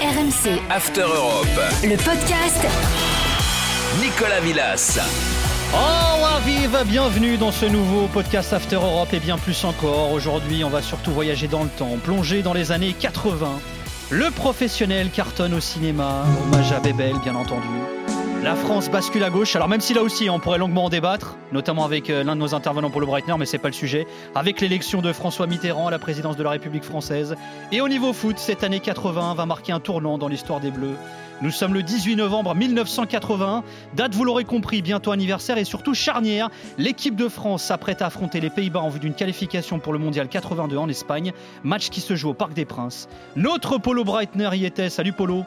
RMC. After Europe. Le podcast. Nicolas Villas. Oh, vive, bienvenue dans ce nouveau podcast After Europe et bien plus encore. Aujourd'hui, on va surtout voyager dans le temps, plonger dans les années 80. Le professionnel cartonne au cinéma, hommage à Bébel, bien entendu. La France bascule à gauche. Alors même si là aussi on pourrait longuement en débattre, notamment avec euh, l'un de nos intervenants pour Breitner, mais c'est pas le sujet. Avec l'élection de François Mitterrand à la présidence de la République française. Et au niveau foot, cette année 80 va marquer un tournant dans l'histoire des Bleus. Nous sommes le 18 novembre 1981, date vous l'aurez compris, bientôt anniversaire et surtout charnière. L'équipe de France s'apprête à affronter les Pays-Bas en vue d'une qualification pour le Mondial 82 en Espagne, match qui se joue au Parc des Princes. Notre Polo Breitner y était, salut Polo.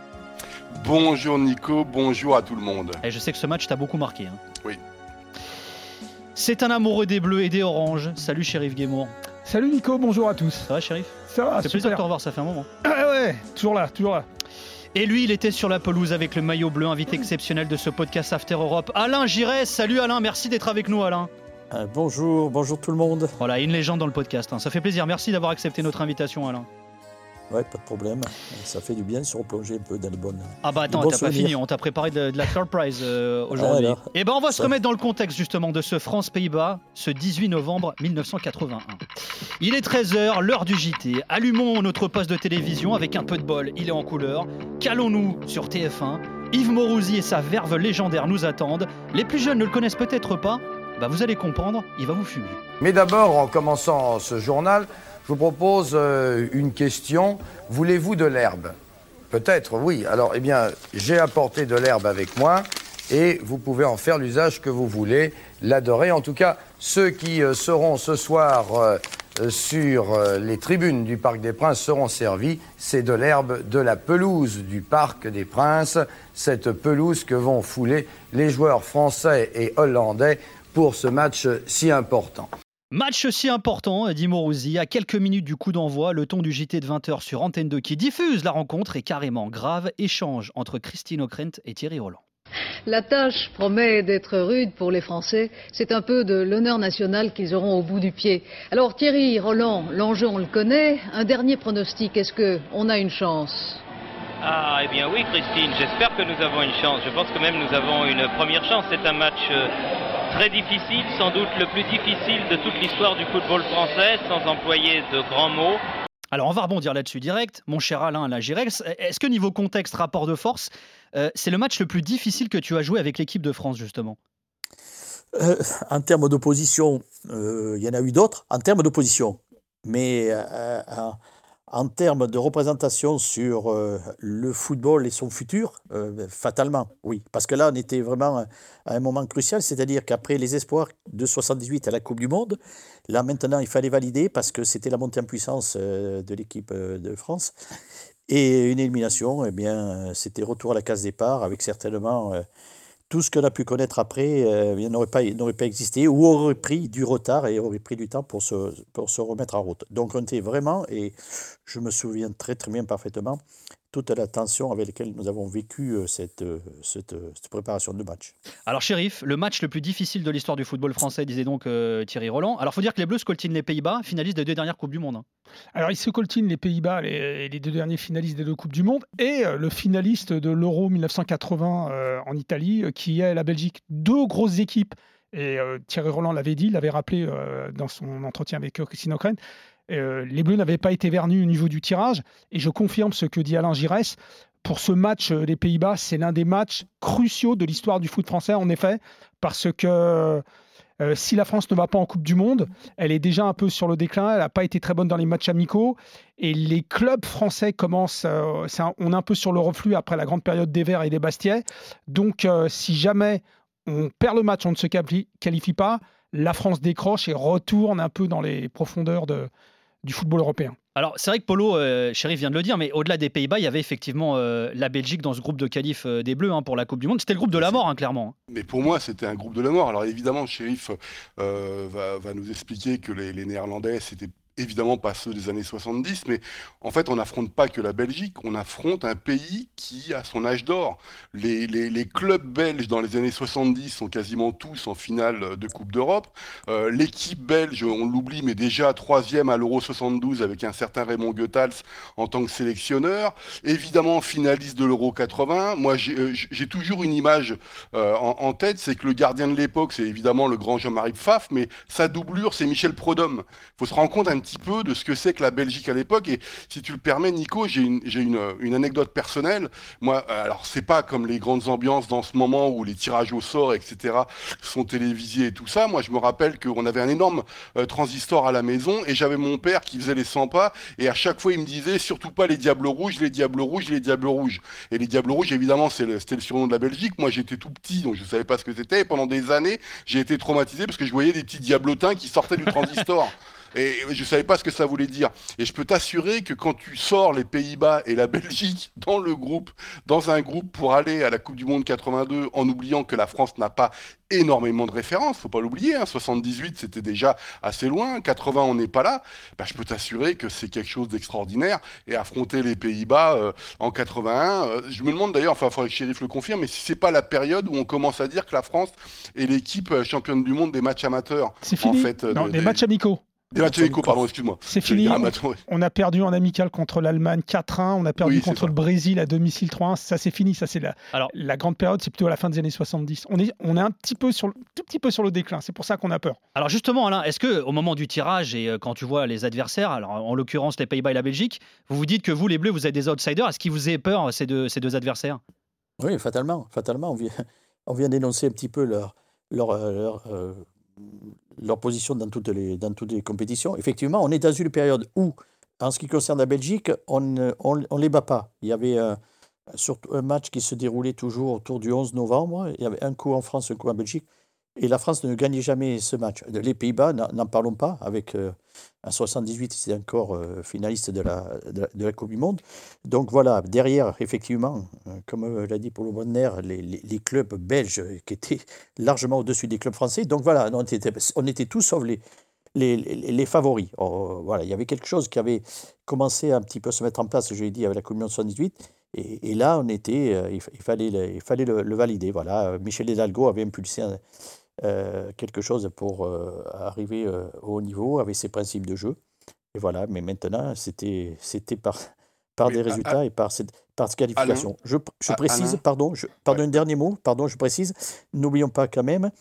Bonjour Nico, bonjour à tout le monde. Et je sais que ce match t'a beaucoup marqué. hein. Oui. C'est un amoureux des bleus et des oranges. Salut Shérif Guémour. Salut Nico, bonjour à tous. Ça va Shérif? Ça va, C'est plaisir de te revoir, ça fait un moment. Ah ouais, toujours là, toujours là. Et lui, il était sur la pelouse avec le maillot bleu, invité exceptionnel de ce podcast After Europe. Alain Giresse, salut Alain, merci d'être avec nous Alain. Euh, bonjour, bonjour tout le monde. Voilà, une légende dans le podcast. hein. Ça fait plaisir, merci d'avoir accepté notre invitation Alain. Ouais, pas de problème. Ça fait du bien de se replonger un peu dans les bonnes. Ah bah attends, t'as pas fini, on t'a préparé de, de la surprise euh, aujourd'hui. Alors Et ben on va se remettre dans le contexte justement de ce France-Pays-Bas, ce 18 novembre 1981. Il est 13h, l'heure du JT. Allumons notre poste de télévision avec un peu de bol, il est en couleur. Calons-nous sur TF1. Yves Morosi et sa verve légendaire nous attendent. Les plus jeunes ne le connaissent peut-être pas. Bah vous allez comprendre, il va vous fumer. Mais d'abord, en commençant ce journal, je vous propose euh, une question. Voulez-vous de l'herbe? Peut-être, oui. Alors, eh bien, j'ai apporté de l'herbe avec moi et vous pouvez en faire l'usage que vous voulez, l'adorer. En tout cas, ceux qui euh, seront ce soir euh, sur les tribunes du Parc des Princes seront servis. C'est de l'herbe de la pelouse du Parc des Princes, cette pelouse que vont fouler les joueurs français et hollandais pour ce match si important. Match si important, dit Morosi, à quelques minutes du coup d'envoi, le ton du JT de 20h sur Antenne 2 qui diffuse la rencontre est carrément grave. Échange entre Christine O'Krent et Thierry Roland. La tâche promet d'être rude pour les Français. C'est un peu de l'honneur national qu'ils auront au bout du pied. Alors Thierry, Roland, l'enjeu on le connaît. Un dernier pronostic, est-ce que on a une chance? Ah, eh bien oui, Christine, j'espère que nous avons une chance. Je pense que même nous avons une première chance. C'est un match euh, très difficile, sans doute le plus difficile de toute l'histoire du football français, sans employer de grands mots. Alors on va rebondir là-dessus direct. Mon cher Alain Lagirex, est-ce que niveau contexte, rapport de force, euh, c'est le match le plus difficile que tu as joué avec l'équipe de France justement? Euh, en termes d'opposition, euh, il y en a eu d'autres. En termes d'opposition, mais euh, en, termes de représentation sur euh, le football et son futur, euh, fatalement, oui. Parce que là, on était vraiment à un moment crucial, c'est-à-dire qu'après les espoirs de 78 à la Coupe du Monde, là maintenant, il fallait valider parce que c'était la montée en puissance euh, de l'équipe de France. Et une élimination, eh bien, c'était retour à la case départ avec certainement tout ce qu'on a pu connaître après euh, bien, n'aurait pas, n'aurait pas existé ou aurait pris du retard et aurait pris du temps pour se, pour se remettre en route. Donc on était vraiment, et je me souviens très très bien parfaitement, toute la tension avec laquelle nous avons vécu euh, cette, euh, cette, euh, cette préparation de match. Alors shérif, le match le plus difficile de l'histoire du football français, disait donc euh, Thierry Roland. Alors faut dire que les Bleus scoltinent les Pays-Bas, finalistes des deux dernières Coupes du Monde. hein. Alors, ils se coltinent les Pays-Bas, les, les deux derniers finalistes des deux Coupes du Monde, et le finaliste de l'Euro 1980 euh, en Italie, qui est la Belgique. Deux grosses équipes. Et euh, Thierry Roland l'avait dit, l'avait rappelé euh, dans son entretien avec Christine O'Krent. Euh, les Bleus n'avaient pas été vernus au niveau du tirage. Et je confirme ce que dit Alain Giresse. Pour ce match, les Pays-Bas, c'est l'un des matchs cruciaux de l'histoire du foot français, en effet, parce que si la France ne va pas en Coupe du Monde, elle est déjà un peu sur le déclin. Elle n'a pas été très bonne dans les matchs amicaux. Et les clubs français commencent. on est un peu sur le reflux après la grande période des Verts et des Bastiais. Donc, si jamais on perd le match, on ne se quali- qualifie pas, la France décroche et retourne un peu dans les profondeurs de, du football européen. Alors c'est vrai que Polo, euh, Shérif vient de le dire, mais au-delà des Pays-Bas, il y avait effectivement euh, la Belgique dans ce groupe de qualif euh, des Bleus hein, pour la Coupe du Monde. C'était le groupe de la mort, hein, clairement. Mais pour moi, c'était un groupe de la mort. Alors évidemment, le shérif euh, va, va nous expliquer que les, les Néerlandais, c'était évidemment pas ceux des années 70, mais en fait, on n'affronte pas que la Belgique, on affronte un pays qui a son âge d'or. Les, les, clubs belges dans les années 70 sont quasiment tous en finale de Coupe d'Europe. Euh, l'équipe belge, on l'oublie, mais déjà troisième à l'Euro 72 avec un certain Raymond Goethals en tant que sélectionneur. Évidemment, finaliste de l'Euro 80. Moi, j'ai euh, toujours une image euh, en, tête, c'est que le gardien de l'époque, c'est évidemment le grand Jean-Marie Pfaff, mais sa doublure, c'est Michel Prodhomme. Il faut se rendre compte un petit peu de ce que c'est que la Belgique à l'époque. Et si tu le permets, Nico, j'ai une, une, une, anecdote personnelle. Moi, alors c'est pas comme les grandes ambiances dans ce moment où les tirages au sort, etc., sont télévisés et tout ça. Moi, je me rappelle qu'on avait un énorme euh, transistor à la maison et j'avais mon père qui faisait les 100 pas et à chaque fois il me disait surtout pas les diables rouges, les diables rouges, les diables rouges. Et les diables rouges, évidemment, c'était le surnom de la Belgique. Moi, j'étais tout petit, donc je savais pas ce que c'était. Et pendant des années, j'ai été traumatisé parce que je voyais des petits diablotins qui sortaient du transistor. Et je ne savais pas ce que ça voulait dire. Et je peux t'assurer que quand tu sors les Pays-Bas et la Belgique dans le groupe, dans un groupe pour aller à la Coupe du Monde 82, en oubliant que la France n'a pas énormément de références, faut pas l'oublier. 78, hein. c'était déjà assez loin. 80, on n'est pas là. Bah, je peux t'assurer que c'est quelque chose d'extraordinaire. Et affronter les Pays-Bas euh, en 81, euh, je me demande d'ailleurs, enfin, il faudrait que Sheriff le confirme, mais si c'est pas la période où on commence à dire que la France est l'équipe euh, championne du monde des matchs amateurs. C'est fini. En fait, non, des matchs amicaux. Pardon, excuse-moi. C'est fini. On a perdu en amical contre l'Allemagne 4-1. On a perdu contre le Brésil à domicile 3-1. Ça, c'est fini. Ça, c'est la, la grande période. C'est plutôt à la fin des années 70. On est, on est un petit peu sur, tout petit peu sur le déclin. C'est pour ça qu'on a peur. Alors, justement, Alain, est-ce que au moment du tirage et euh, quand tu vois les adversaires, alors en l'occurrence les Pays-Bas et la Belgique, vous vous dites que vous, les Bleus, vous êtes des outsiders. Est-ce qu'ils vous aient peur, ces deux, ces deux adversaires? Oui, fatalement. Fatalement. On vient, on vient d'énoncer un petit peu leur, leur, euh, euh, leur position dans toutes, les, dans toutes les compétitions. Effectivement, on est dans une période où, en ce qui concerne la Belgique, on ne les bat pas. Il y avait un, surtout un match qui se déroulait toujours autour du 11 novembre. Il y avait un coup en France, un coup en Belgique. Et la France ne gagnait jamais ce match. Les Pays-Bas, n'en parlons pas, avec euh, un 78, c'est encore euh, finaliste de la, de la, Coupe du Monde. Donc voilà, derrière, effectivement, euh, comme l'a dit Paulo Bonner, les, les, clubs belges qui étaient largement au-dessus des clubs français. Donc voilà, on était, on était tous sauf les, les, les, favoris. Oh, voilà, il y avait quelque chose qui avait commencé un petit peu à se mettre en place, je l'ai dit, avec la Coupe du Monde 78. Et, là, on était, il, fallait, il fallait le, valider. Voilà, Michel Hidalgo avait impulsé euh, quelque chose pour euh, arriver euh, au haut niveau avec ses principes de jeu. Et voilà, mais maintenant, c'était par, par des résultats et par cette, par cette qualification. je, je précise, pardon, je, pardon, un dernier mot, pardon, je précise, n'oublions pas quand même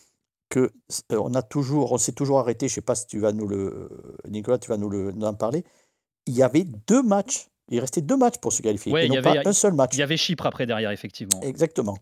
que on a toujours, on s'est toujours arrêté, je ne sais pas si tu vas nous le, Nicolas, tu vas nous, le, en parler, il y avait deux matchs, il restait deux matchs pour se qualifier, et non pas un seul match. Il y avait Chypre après derrière, effectivement. Exactement.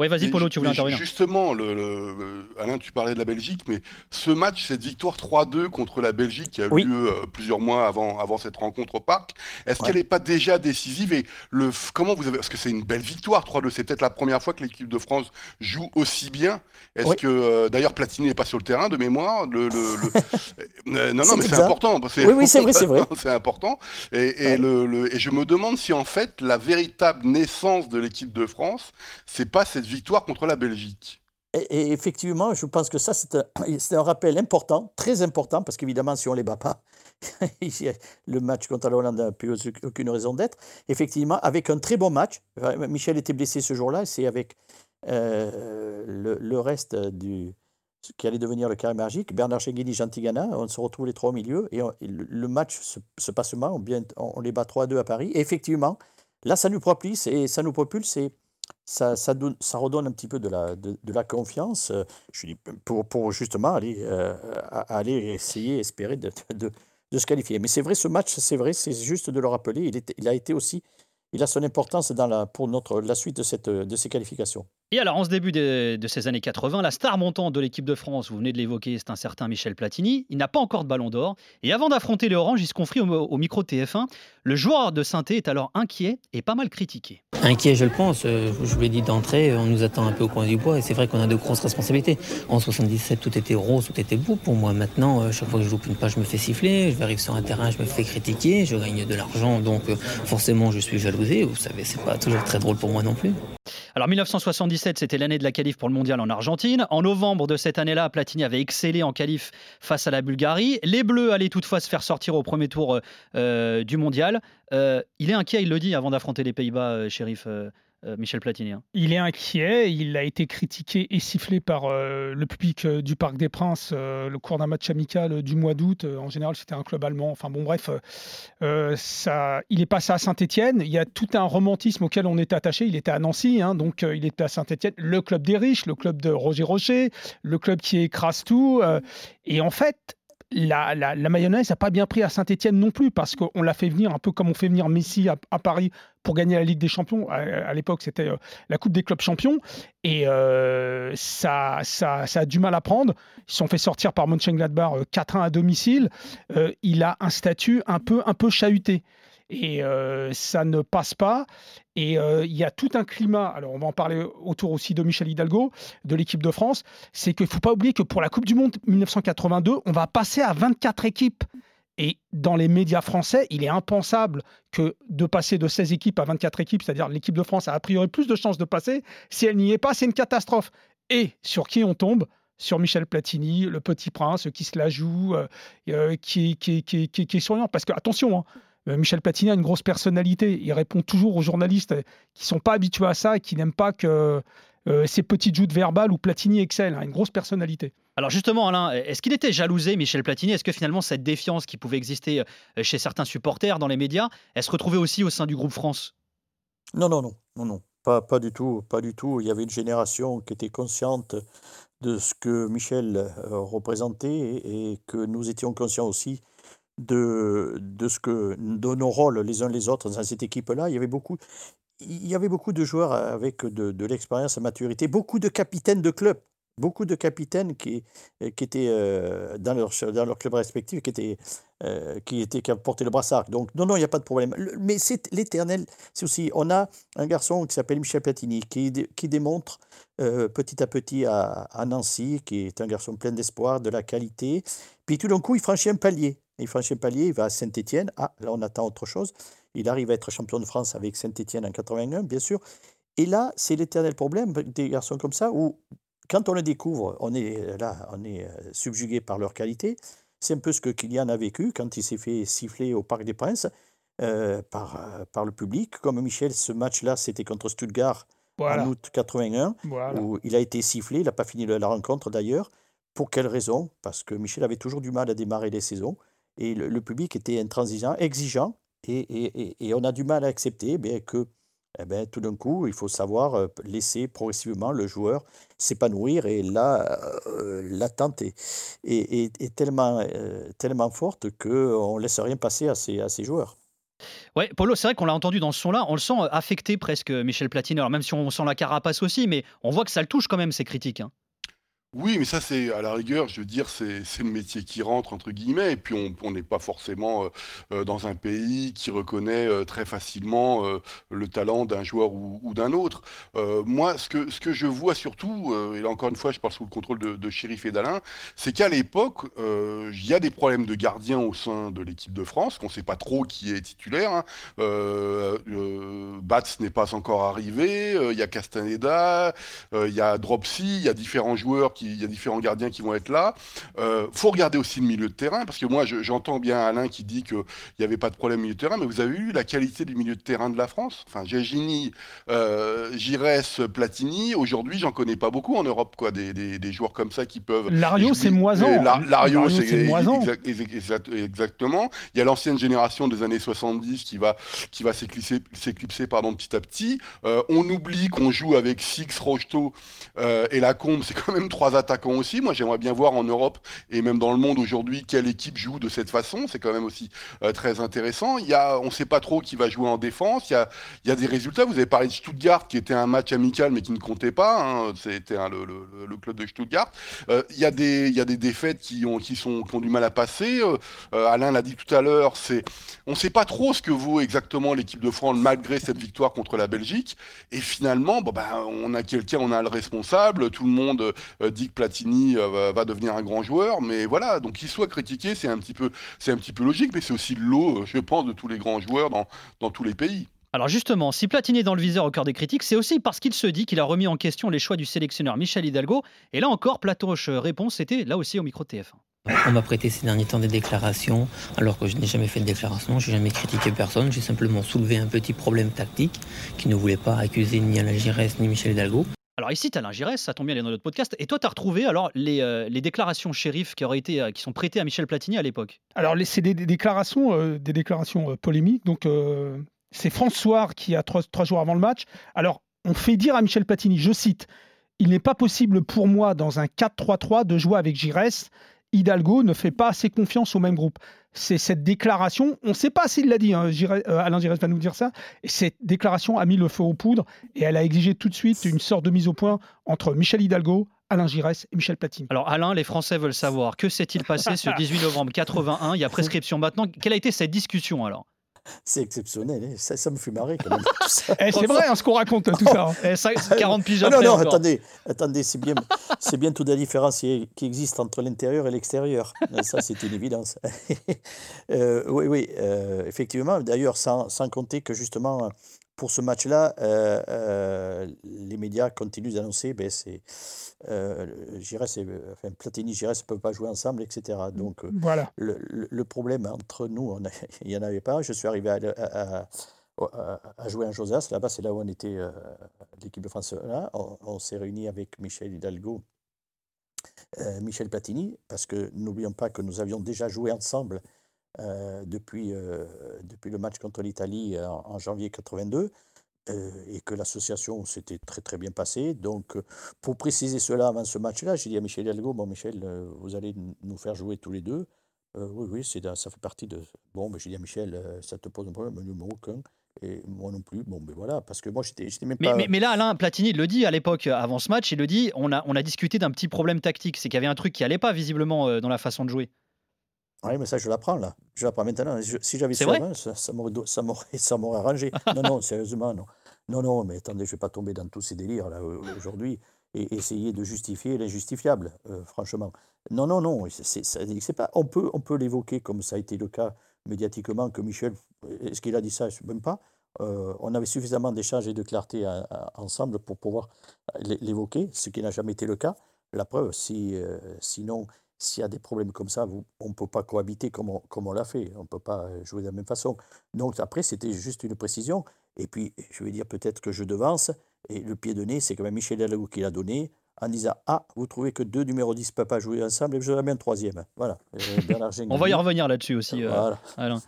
Oui, vas-y, Polo, tu voulais intervenir. Justement, le, Alain, tu parlais de la Belgique, mais ce match, cette victoire 3-2 contre la Belgique qui a eu lieu euh, plusieurs mois avant, avant cette rencontre au parc, est-ce qu'elle n'est pas déjà décisive Et le, comment vous avez. Parce que c'est une belle victoire, 3-2. C'est peut-être la première fois que l'équipe de France joue aussi bien. Est-ce que. Euh, d'ailleurs, Platini n'est pas sur le terrain de mémoire. Le, euh, non, non, mais c'est important. Oui, oui, c'est vrai, c'est vrai. c'est important. Et, le, et je me demande si, en fait, la véritable naissance de l'équipe de France, c'est pas cette victoire contre la Belgique. Et, effectivement, je pense que ça, c'est un, rappel important, très important, parce qu'évidemment, si on ne les bat pas, le match contre la Hollande n'a plus aucune raison d'être. Effectivement, avec un très bon match, Michel était blessé ce jour-là, c'est avec euh, le, reste du, ce qui allait devenir le carré magique, Bernard Cheguini, Gentigana, on se retrouve les trois au milieu, et, le match se, passe mal, on, les bat 3-2 à Paris, et effectivement, là, ça nous propulse, et ça nous propulse, ça, ça, redonne un petit peu de la, de, la confiance euh, je dis, pour, pour justement aller, euh, aller essayer, espérer de, de, de se qualifier. Mais c'est vrai, ce match, c'est vrai, c'est juste de le rappeler, il, il a été aussi il a son importance dans la, pour notre, la suite de, cette, de ces qualifications. Et alors, en ce début de, ces années 80, la star montante de l'équipe de France, vous venez de l'évoquer, c'est un certain Michel Platini. Il n'a pas encore de ballon d'or. Et avant d'affronter les Orange, il se confie au, micro TF1. Le joueur de saint est alors inquiet et pas mal critiqué. Inquiet, je le pense. Euh, je vous l'ai dit d'entrée, on nous attend un peu au coin du bois. Et c'est vrai qu'on a de grosses responsabilités. En 77, tout était rose, tout était beau pour moi. Maintenant, euh, chaque fois que je joue une page, je me fais siffler. Je arrive sur un terrain, je me fais critiquer. Je gagne de l'argent, donc euh, forcément, je suis jalousé. Vous savez, c'est pas toujours très drôle pour moi non plus. Alors 1977, c'était l'année de la qualif pour le mondial en Argentine. En novembre de cette année-là, Platini avait excellé en qualif face à la Bulgarie. Les Bleus allaient toutefois se faire sortir au premier tour euh, du mondial. Euh, il est inquiet, il le dit, avant d'affronter les Pays-Bas, euh, shérif. Euh, Michel Platini. Hein. Il est inquiet, il a été critiqué et sifflé par euh, le public euh, du Parc des Princes le cours d'un match amical du mois d'août. en général, c'était un club allemand. Enfin bon, bref, ça, il est passé à Saint-Etienne. Il y a tout un romantisme auquel on était attaché. Il était à Nancy, hein, donc il était à Saint-Etienne, le club des riches, le club de Roger Rocher, le club qui écrase tout. et en fait, la, mayonnaise n'a pas bien pris à Saint-Etienne non plus, parce qu'on l'a fait venir un peu comme on fait venir Messi à, Paris pour gagner la Ligue des Champions. À, l'époque, c'était euh, la Coupe des clubs champions. Et euh, ça, ça, ça, a du mal à prendre. Ils sont fait sortir par Mönchengladbach 4-1 euh, à domicile. il a un statut un peu, un peu chahuté et euh, ça ne passe pas. Et euh, il y a tout un climat, alors on va en parler autour aussi de Michel Hidalgo, de l'équipe de France, c'est qu'il ne faut pas oublier que pour la Coupe du Monde 1982, on va passer à 24 équipes. Et dans les médias français, il est impensable que de passer de 16 équipes à 24 équipes, c'est-à-dire l'équipe de France a a priori plus de chances de passer. Si elle n'y est pas, c'est une catastrophe. Et sur qui on tombe? Sur Michel Platini, le petit prince qui se la joue, euh, qui, est souriant. Parce que, attention, hein, Michel Platini a une grosse personnalité. Il répond toujours aux journalistes qui ne sont pas habitués à ça et qui n'aiment pas que euh, ces petites joutes verbales où Platini excelle. Hein, une grosse personnalité. Alors justement, Alain, est-ce qu'il était jalousé, Michel Platini? Est-ce que finalement cette défiance qui pouvait exister euh, chez certains supporters dans les médias, elle se retrouvait aussi au sein du groupe France? Non, non, non, non, non. Pas, pas du tout, pas du tout. Il y avait une génération qui était consciente de ce que Michel représentait et que nous étions conscients aussi de, de, ce que, de nos rôles les uns les autres dans cette équipe-là. Il y avait beaucoup, il y avait beaucoup de joueurs avec de, de l'expérience et maturité, beaucoup de capitaines de club, beaucoup de capitaines qui, qui étaient euh, dans, leur, dans leur club respectif, qui étaient, euh, qui étaient porté le brassard. Donc non, non, il n'y a pas de problème. mais c'est l'éternel. C'est aussi, on a un garçon qui s'appelle Michel Platini, qui, qui démontre euh, petit à petit à, à Nancy, qui est un garçon plein d'espoir, de la qualité. Puis tout d'un coup, il franchit un palier. Il franchit un palier, il va à Saint-Etienne. Ah, là, on attend autre chose. Il arrive à être champion de France avec Saint-Etienne en 81, bien sûr. Et là, c'est l'éternel problème des garçons comme ça, où quand on le découvre, on est là, on est euh, subjugué par leur qualité. C'est un peu ce que Kylian a vécu quand il s'est fait siffler au Parc des Princes euh, par, euh, par le public. Comme Michel, ce match-là, c'était contre Stuttgart en août 81, où il a été sifflé. Il n'a pas fini la rencontre d'ailleurs. Pour quelle raison? Parce que Michel avait toujours du mal à démarrer les saisons et le, public était intransigeant, exigeant, et, et, et, on a du mal à accepter eh que eh bien, tout d'un coup, il faut savoir euh, laisser progressivement le joueur s'épanouir. Et là, euh, l'attente est, est, est, tellement, euh, tellement forte qu'on ne laisse rien passer à ces, à ces joueurs. Ouais, Paulo, c'est vrai qu'on l'a entendu dans ce son-là, on le sent affecté presque, Michel Platini. Alors même si on sent la carapace aussi, mais on voit que ça le touche quand même, ces critiques. Hein. Oui, mais ça, c'est à la rigueur, je veux dire, c'est le métier qui rentre, entre guillemets, et puis on n'est pas forcément euh, euh, dans un pays qui reconnaît euh, très facilement le talent d'un joueur ou, d'un autre. moi, ce que, je vois surtout, et là encore une fois, je parle sous le contrôle de, de Shérif et d'Alain, c'est qu'à l'époque, il y a des problèmes de gardien au sein de l'équipe de France, qu'on ne sait pas trop qui est titulaire. Hein. Bats n'est pas encore arrivé, il y a Castaneda, il y a Dropsy, il y a différents joueurs il y a différents gardiens qui vont être là. Euh, faut regarder aussi le milieu de terrain, parce que moi, j'entends bien Alain qui dit qu'il n'y avait pas de problème au milieu de terrain, mais vous avez vu la qualité du milieu de terrain de la France? Enfin, Gégini, euh, Giresse, Platini, aujourd'hui, j'en connais pas beaucoup en Europe, quoi, des, des, joueurs comme ça qui peuvent... Lario, c'est moisant. Lario, c'est moisant. exactement. Il y a l'ancienne génération des années 70 qui va, qui va s'éclipser petit à petit. Euh, on oublie qu'on joue avec Six, Rocheteau euh, et Lacombe, c'est quand même trois attaquants aussi. Moi, j'aimerais bien voir en Europe et même dans le monde aujourd'hui quelle équipe joue de cette façon. C'est quand même aussi euh, très intéressant. Il y a, on ne sait pas trop qui va jouer en défense. Il y, a, il y a des résultats. Vous avez parlé de Stuttgart, qui était un match amical, mais qui ne comptait pas. Hein. C'était le, le, club de Stuttgart. Euh, il, y a des, il y a des défaites qui ont, qui sont, qui ont du mal à passer. Euh, Alain l'a dit tout à l'heure. On ne sait pas trop ce que vaut exactement l'équipe de France malgré cette victoire contre la Belgique. Et finalement, bon, ben, on a quelqu'un, on a le responsable. Tout le monde dit que Platini euh, va devenir un grand joueur, mais voilà, donc qu'il soit critiqué, c'est un petit peu, c'est un petit peu logique, mais c'est aussi l'eau, je pense, de tous les grands joueurs dans, dans tous les pays. Alors justement, si Platini est dans le viseur au cœur des critiques, c'est aussi parce qu'il se dit qu'il a remis en question les choix du sélectionneur Michel Hidalgo. Et là encore, Platoche réponse, c'était là aussi au micro TF1. On m'a prêté ces derniers temps des déclarations, alors que je n'ai jamais fait de déclaration, j'ai jamais critiqué personne, j'ai simplement soulevé un petit problème tactique qui ne voulait pas accuser ni Alain Giresse ni Michel Hidalgo. Alors ici, tu Alain Giresse, ça tombe bien, il est dans notre podcast. Et toi, tu as retrouvé alors les, euh, déclarations shérif qui, auraient été, euh, qui sont prêtées à Michel Platini à l'époque? Alors, c'est des, déclarations, des déclarations euh, polémiques. Donc, c'est François qui, a trois, trois jours avant le match. Alors, on fait dire à Michel Platini, je cite, Il n'est pas possible pour moi, dans un 4-3-3, de jouer avec Giresse. Hidalgo ne fait pas assez confiance au même groupe. C'est cette déclaration, on ne sait pas s'il l'a dit, hein, euh, Alain Giresse va nous dire ça, et cette déclaration a mis le feu aux poudres et elle a exigé tout de suite une sorte de mise au point entre Michel Hidalgo, Alain Giresse et Michel Platini. Alors Alain, les Français veulent savoir que s'est-il passé ce 18 novembre 81 Il y a prescription maintenant. Quelle a été cette discussion alors? C'est exceptionnel, hein. ça, ça me fait marrer quand même. Eh, c'est vrai hein, ce qu'on raconte, tout ça. hein. Eh, ça, 40 piges Ah non, non, encore. attendez, attendez, c'est bien, bien toute la différence qui existe entre l'intérieur et l'extérieur. Ça, c'est une évidence. Euh, oui, oui, euh, effectivement. D'ailleurs, sans, sans compter que justement, pour ce match-là, euh, euh, les médias continuent d'annoncer, ben, c'est, euh, Giresse et- enfin, Platini, Giresse ne peuvent pas jouer ensemble, etc. Donc, euh, Voilà. le, problème entre nous, on a- il n'y en avait pas. Je suis arrivé à, à- à- à- à jouer en Josas. Là-bas, c'est là où on était, euh, l'équipe de France. Là, on, on s'est réunis avec Michel Hidalgo, euh, Michel Platini, parce que n'oublions pas que nous avions déjà joué ensemble euh, depuis, euh, depuis le match contre l'Italie en, en janvier 82. euh, et que l'association s'était très très bien passée. Donc, euh, pour préciser cela avant ce match-là, j'ai dit à Michel Hidalgo, bon Michel, euh, vous allez nous faire jouer tous les deux. Euh, oui, oui, c'est, ça fait partie de... Bon, ben, j'ai dit à Michel, euh, ça te pose un problème Il m'a dit, aucun. Et moi non plus. Bon, ben voilà, parce que moi, j'étais, j'étais même Mais, pas... mais- mais là, Alain Platini le dit à l'époque, euh, avant ce match, il le dit, on a, on a discuté d'un petit problème tactique. C'est qu'il y avait un truc qui allait pas visiblement euh, dans la façon de jouer. Oui, mais ça, je l'apprends là. Je l'apprends maintenant. Je- si j'avais su avant, ça, ça m'aurait, arrangé. Non, non, sérieusement, non. Non, non, mais attendez, je ne vais pas tomber dans tous ces délires là au- aujourd'hui et essayer de justifier l'injustifiable, euh, franchement. Non, non, non, c'est, pas. On peut, on peut l'évoquer comme ça a été le cas médiatiquement que Michel. Est-ce qu'il a dit ça? Je ne sais même pas. Euh, on avait suffisamment d'échanges et de clarté à- à- ensemble pour pouvoir l'é- l'évoquer, ce qui n'a jamais été le cas. La preuve, si, euh, sinon, s'il y a des problèmes comme ça, vous- on ne peut pas cohabiter comme on, comme on l'a fait. On ne peut pas euh, jouer de la même façon. Donc après, c'était juste une précision. Et puis, je vais dire peut-être que je devance. Et le pied de nez, c'est quand même Michel Hidalgo qui l'a donné en disant Ah, vous trouvez que deux numéros 10 ne peuvent pas jouer ensemble et je vais un troisième. Voilà. Euh, On va y revenir là-dessus aussi, euh, Voilà. Alain.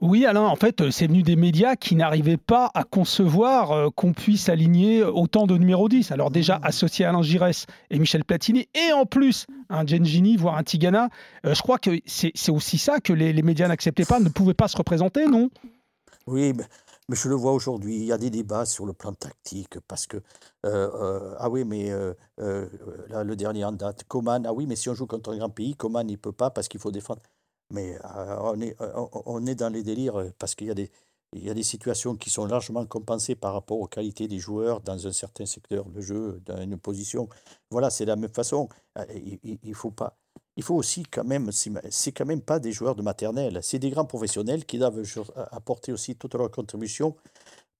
Oui, Alain, en fait, c'est venu des médias qui n'arrivaient pas à concevoir euh, qu'on puisse aligner autant de numéros 10. Alors déjà, associé à Alain Giresse et Michel Platini, et en plus, un Gengini, voire un Tigana, euh, je crois que c'est aussi ça que les, les médias n'acceptaient pas, ne pouvaient pas se représenter, non? Oui, mais, mais je le vois aujourd'hui. Il y a des débats sur le plan tactique parce que. euh, euh, ah oui, mais euh, là, le dernier en date, Coman. Ah oui, mais si on joue contre un grand pays, Coman, il ne peut pas parce qu'il faut défendre. Mais euh, on, est, on, on est dans les délires euh, parce qu'il y a des. Il y a des situations qui sont largement compensées par rapport aux qualités des joueurs dans un certain secteur de jeu, dans une position. Voilà, c'est la même façon. Euh, Il, il- faut pas. Il faut aussi quand même, c'est quand même pas des joueurs de maternelle, c'est des grands professionnels qui doivent apporter aussi toute leur contribution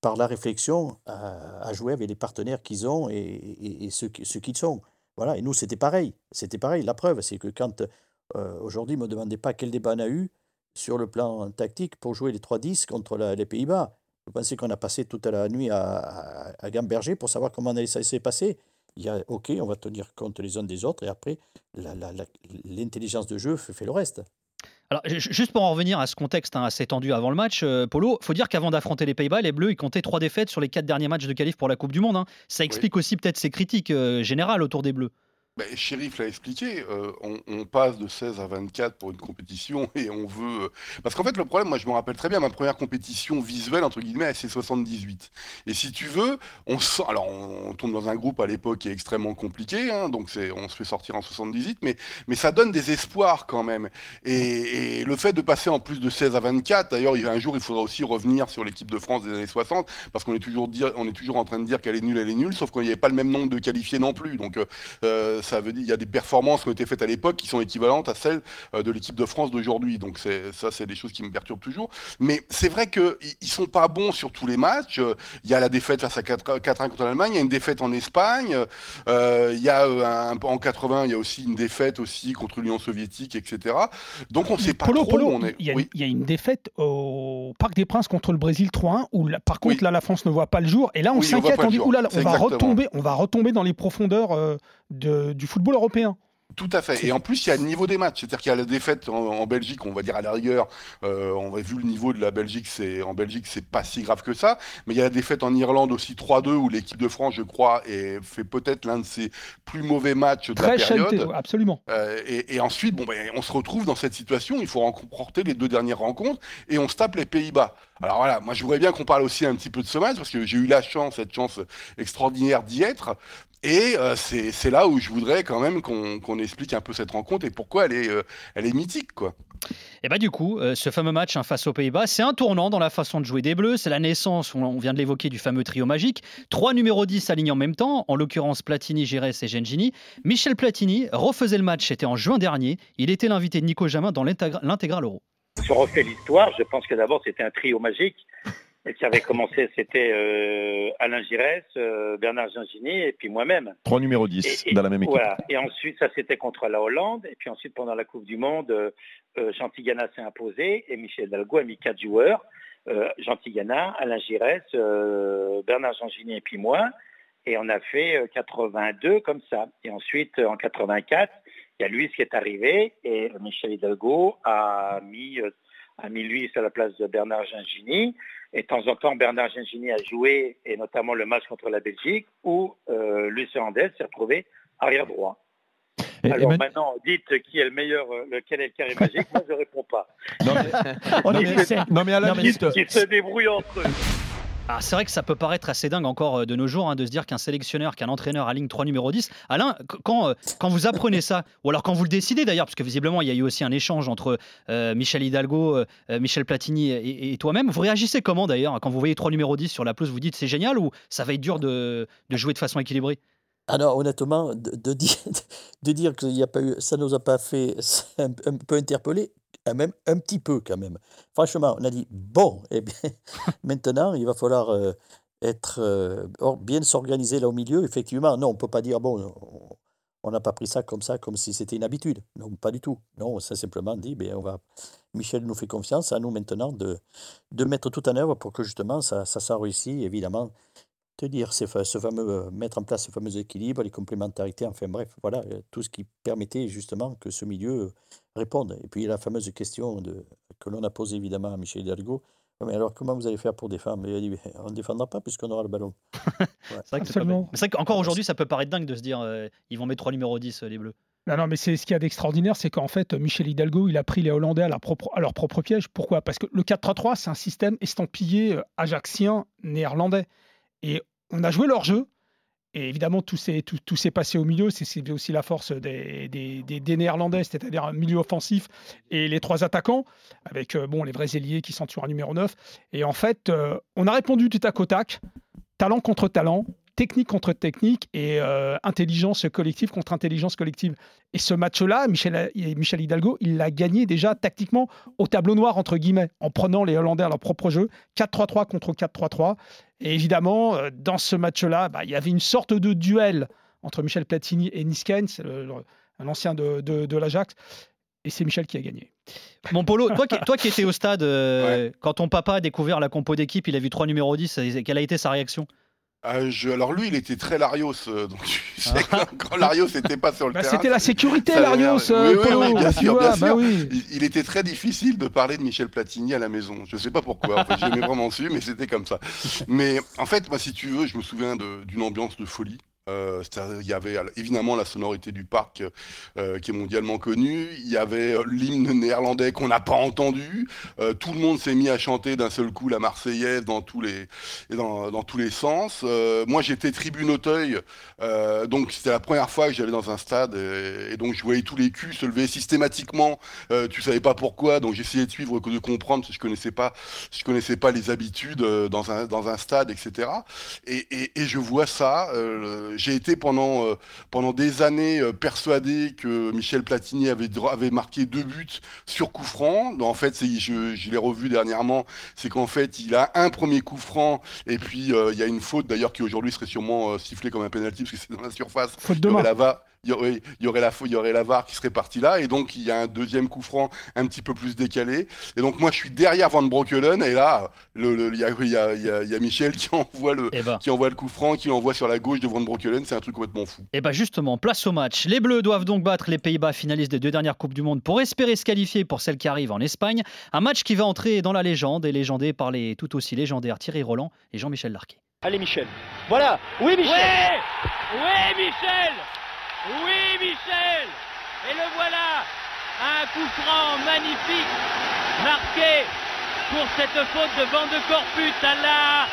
par la réflexion à, jouer avec les partenaires qu'ils ont et, et- ceux qu'ils sont. Voilà, et nous c'était pareil, c'était pareil. La preuve, c'est que quand euh, aujourd'hui, ne me demandez pas quel débat on a eu sur le plan tactique pour jouer les 3-10 contre la- les Pays-Bas. Vous pensez qu'on a passé toute la nuit à, à, à Gamberger pour savoir comment ça s'est passé? Il y a, OK, on va tenir compte les uns des autres et après, la- la- la- l'intelligence de jeu fait, fait le reste. Alors, ju- juste pour en revenir à ce contexte hein, assez tendu avant le match, euh, Polo, faut dire qu'avant d'affronter les Pays-Bas, les Bleus, ils comptaient trois défaites sur les quatre derniers matchs de qualif pour la Coupe du Monde. hein. Ça explique aussi peut-être ces critiques euh, générales autour des Bleus. Ben, Shérif l'a expliqué, euh, on, passe de 16 à 24 pour une compétition et on veut... euh, Parce qu'en fait, le problème, moi je me rappelle très bien, ma première compétition visuelle, entre guillemets, c'est 78. Et si tu veux, on sent... Alors, on, tombe dans un groupe à l'époque qui est extrêmement compliqué, hein, donc on se fait sortir en 78, mais, mais ça donne des espoirs quand même. Et, le fait de passer en plus de 16 à 24, d'ailleurs, un jour, il faudra aussi revenir sur l'équipe de France des années 60, parce qu'on est toujours, dire, on est toujours en train de dire qu'elle est nulle, elle est nulle, sauf qu'il n'y avait pas le même nombre de qualifiés non plus. Donc, euh, ça veut dire il y a des performances qui ont été faites à l'époque qui sont équivalentes à celles de l'équipe de France d'aujourd'hui. Donc ça, c'est des choses qui me perturbent toujours. Mais c'est vrai qu'ils ils sont pas bons sur tous les matchs. Il y a la défaite face à 4-1 contre l'Allemagne, il y a une défaite en Espagne, il y a un, en 80, il y a aussi une défaite aussi contre l'Union soviétique, etc. Donc on ne sait pas trop où on est. Il y, a, il y, a, une défaite au Parc des Princes contre le Brésil 3-1 où par contre là la France ne voit pas le jour et là on s'inquiète, on, dit oulala, on va retomber, on va retomber dans les profondeurs euh, de, du football européen. Tout à fait. Et en plus, il y a le niveau des matchs. C'est-à-dire qu'il y a la défaite en, Belgique, on va dire à la rigueur, euh, on a vu le niveau de la Belgique, c'est en Belgique, c'est pas si grave que ça. Mais il y a la défaite en Irlande aussi 3-2, où l'équipe de France, je crois, fait peut-être l'un de ses plus mauvais matchs de la période. absolument. Euh, et, ensuite, bon, ben, on se retrouve dans cette situation. Il faut remporter les deux dernières rencontres et on se tape les Pays-Bas. Alors voilà, moi je voudrais bien qu'on parle aussi un petit peu de ce match parce que j'ai eu la chance, cette chance extraordinaire d'y être. Et euh, c'est là où je voudrais quand même qu'on explique un peu cette rencontre et pourquoi elle est, euh, elle est mythique. quoi. Et bah du coup, euh, ce fameux match hein, face aux Pays-Bas, c'est un tournant dans la façon de jouer des Bleus. C'est la naissance, on vient de l'évoquer, du fameux trio magique. Trois numéros 10 alignés en même temps, en l'occurrence Platini, Gires et Gengini. Michel Platini refaisait le match, c'était en juin dernier. Il était l'invité de Nico Jamin dans l'intégral Euro. Si on refait l'histoire, je pense que d'abord c'était un trio magique et qui avait commencé, c'était euh, Alain Giresse, euh, Bernard Gingini et puis moi-même. Trois numéros 10 dans la même équipe. Voilà. Et ensuite, ça c'était contre la Hollande. Et puis ensuite, pendant la Coupe du Monde, euh, Tigana s'est imposé et Michel Dalgo a mis quatre joueurs. Jean Tigana, Alain Giresse, Bernard Gingini et puis moi. Et on a fait 82 comme ça. Et ensuite, en 84, il y a Luis qui est arrivé et Michel Hidalgo a mis, a mis Luis à la place de Bernard Gingini. Et de temps en temps, Bernard Gengini a joué, et notamment le match contre la Belgique, où euh, Luis Hernandez s'est retrouvé arrière droit. Alors maintenant, dites qui est le meilleur, euh, lequel est le carré magique, moi je ne réponds pas. Non mais, non mais à la limite... Qui se débrouillent entre eux. Ah, c'est vrai que ça peut paraître assez dingue encore euh, de nos jours hein, de se dire qu'un sélectionneur, qu'un entraîneur aligne 3 numéros 10. Alain, quand, euh, quand vous apprenez ça, ou alors quand vous le décidez d'ailleurs, parce que visiblement il y a eu aussi un échange entre euh, Michel Hidalgo, Michel Platini et, toi-même, vous réagissez comment d'ailleurs quand vous voyez 3 numéros 10 sur la pelouse Vous dites c'est génial ou ça va être dur de, jouer de façon équilibrée? Alors, honnêtement, de, dire, que ça ne nous a pas fait un peu interpeller, même un petit peu quand même. Franchement, on a dit, bon, eh bien, maintenant, il va falloir euh, être euh, bien s'organiser là au milieu. Effectivement, non, on ne peut pas dire, bon, on n'a pas pris ça comme ça, comme si c'était une habitude. Non, pas du tout. Non, ça simplement dit, bien, on va, Michel nous fait confiance, à nous maintenant de, mettre tout en œuvre pour que justement ça, ça, ça réussisse, évidemment te dire ce fameux, euh, mettre en place ce fameux équilibre, les complémentarités, enfin bref, voilà, tout ce qui permettait justement que ce milieu réponde. Et puis la fameuse question de, que l'on a posée évidemment à Michel Hidalgo, mais alors comment vous allez faire pour défendre? Il a dit, on ne défendra pas puisqu'on aura le ballon. c'est vrai qu'encore aujourd'hui, ça peut paraître dingue de se dire, euh, ils vont mettre trois numéros 10, euh, les Bleus. Non, non, mais c'est ce qu'il y a d'extraordinaire, c'est qu'en fait, Michel Hidalgo, il a pris les Hollandais à leur propre, à leur propre piège. Pourquoi? Parce que le 4-3-3, c'est un système estampillé ajaxien néerlandais. Et on a joué leur jeu. Et évidemment, tout s'est tout, passé au milieu. C'est aussi la force des, des, Néerlandais, c'est-à-dire un milieu offensif et les trois attaquants, avec euh, bon, les vrais ailiers qui sont sur un numéro 9. Et en fait, euh, on a répondu du tac au tac, talent contre talent technique contre technique et euh, intelligence collective contre intelligence collective. Et ce match-là, Michel, Michel Hidalgo, il l'a gagné déjà tactiquement au tableau noir, entre guillemets, en prenant les Hollandais à leur propre jeu, 4-3-3 contre 4-3-3. Et évidemment, euh, dans ce match-là, bah, il y avait une sorte de duel entre Michel Platini et Nisken, c'est un ancien de, de, l'Ajax. Et c'est Michel qui a gagné. Mon Polo, toi qui, toi qui étais au stade, euh, quand ton papa a découvert la compo d'équipe, il a vu trois numéros 10, quelle a été sa réaction? Ah, alors lui, il était très Larios, euh, donc ah. quand Larios n'était pas sur le bah, terrain. C'était la sécurité, Larios. Euh, oui, bien sûr, bien sûr. Bah il, était très difficile de parler de Michel Platini à la maison. Je ne sais pas pourquoi. En fait, j'aimais vraiment su, mais c'était comme ça. Mais en fait, moi, si tu veux, je me souviens d'une ambiance de folie. Euh, il y avait évidemment la sonorité du parc euh, qui est mondialement connue. Il y avait euh, l'hymne néerlandais qu'on n'a pas entendu. tout le monde s'est mis à chanter d'un seul coup la Marseillaise dans tous les dans, dans tous les sens. moi, j'étais tribune Auteuil, donc c'était la première fois que j'allais dans un stade et, donc je voyais tous les culs se lever systématiquement. tu savais pas pourquoi, donc j'essayais de suivre, de comprendre, parce que je connaissais pas, je connaissais pas les habitudes dans un dans un stade, etc. Et, et, et je vois ça j'ai été pendant, pendant des années persuadé que Michel Platini avait, avait marqué deux buts sur coup franc. En fait, je, je l'ai revu dernièrement, c'est qu'en fait, il a un premier coup franc et puis il y a une faute d'ailleurs qui aujourd'hui serait sûrement sifflée comme un penalty parce que c'est dans la surface. Faute de main il y aurait, il y aurait la il y aurait la VAR qui serait partie là et donc il y a un deuxième coup franc un petit peu plus décalé. Et donc moi je suis derrière Van Broekelen et là il y, a, y, a, y, a, Michel qui envoie le eh ben. qui envoie le coup franc qui envoie sur la gauche de Van Broekelen c'est un truc complètement fou. Et eh bah ben, justement place au match. Les Bleus doivent donc battre les Pays-Bas finalistes des deux dernières coupes du monde pour espérer se qualifier pour celle qui arrive en Espagne. Un match qui va entrer dans la légende et légendé par les tout aussi légendaires Thierry Roland et Jean-Michel Larquet. Allez Michel. Voilà. Oui Michel. Oui, oui Michel oui, Michel Et le voilà Un coup franc magnifique marqué pour cette faute de vent de Corpus à la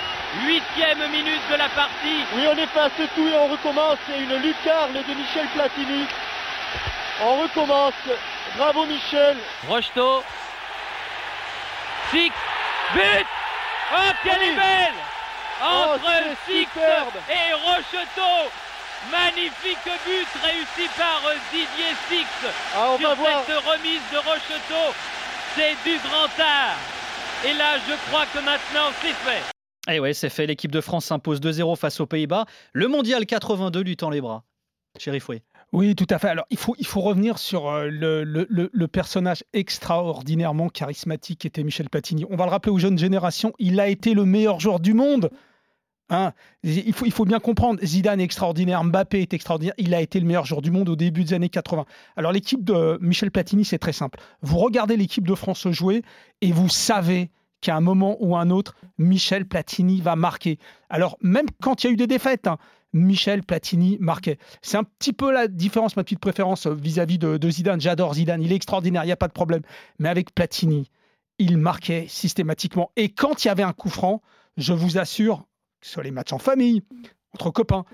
huitième minute de la partie. Oui, on efface tout et on recommence. C'est une lucarne de Michel Platini. On recommence. Bravo Michel. Rocheteau. Six. But Oh, quelle belle oh, Entre oh, et Rocheteau Magnifique but réussi par Didier Six ah, sur cette remise de Rocheteau. C'est du grand art. Et là, je crois que maintenant, c'est fait. Et eh ouais, c'est fait. L'équipe de France s'impose 2-0 face aux Pays-Bas. Le mondial 82 lui tend les bras. Chéri Fouet. Oui, tout à fait. Alors, il faut, il faut revenir sur euh, le, le, le, personnage extraordinairement charismatique qu'était Michel Platini. On va le rappeler aux jeunes générations, il a été le meilleur joueur du monde Hein, il, faut, bien comprendre, Zidane est extraordinaire, Mbappé est extraordinaire, il a été le meilleur joueur du monde au début des années 80. Alors l'équipe de Michel Platini, c'est très simple. Vous regardez l'équipe de France jouer et vous savez qu'à un moment ou un autre, Michel Platini va marquer. Alors même quand il y a eu des défaites, hein, Michel Platini marquait. C'est un petit peu la différence, ma petite préférence vis-à-vis de, de Zidane. J'adore Zidane, il est extraordinaire, il n'y a pas de problème. Mais avec Platini, il marquait systématiquement. Et quand il y avait un coup franc, je vous assure, sur les matchs en famille, entre copains.